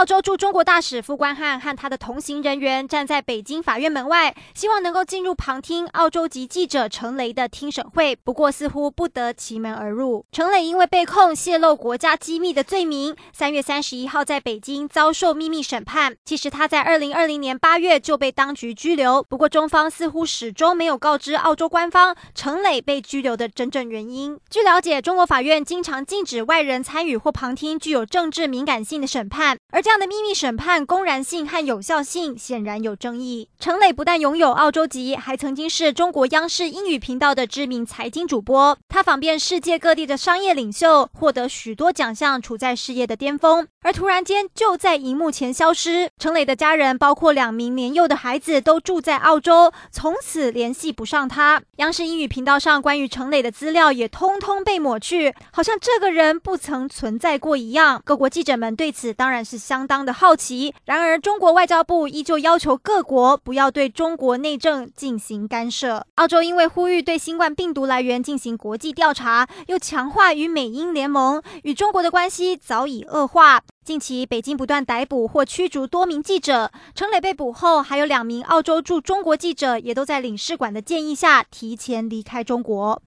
澳洲驻中国大使傅观汉和他的同行人员站在北京法院门外，希望能够进入旁听澳洲籍记者程雷的听审会，不过似乎不得其门而入。程雷因为被控泄露国家机密的罪名，三月三十一号在北京遭受秘密审判。其实他在二零二零年八月就被当局拘留，不过中方似乎始终没有告知澳洲官方程雷被拘留的真正原因。据了解，中国法院经常禁止外人参与或旁听具有政治敏感性的审判，而这样的秘密审判公然性和有效性显然有争议。程磊不但拥有澳洲籍，还曾经是中国央视英语频道的知名财经主播。他访遍世界各地的商业领袖，获得许多奖项，处在事业的巅峰。而突然间就在荧幕前消失。程磊的家人，包括两名年幼的孩子，都住在澳洲，从此联系不上他。央视英语频道上关于程磊的资料也通通被抹去，好像这个人不曾存在过一样。各国记者们对此当然是相当的好奇。然而，中国外交部依旧要求各国不要对中国内政进行干涉。澳洲因为呼吁对新冠病毒来源进行国际调查，又强化与美英联盟，与中国的关系早已恶化。近期，北京不断逮捕或驱逐多名记者。程磊被捕后，还有两名澳洲驻中国记者也都在领事馆的建议下提前离开中国。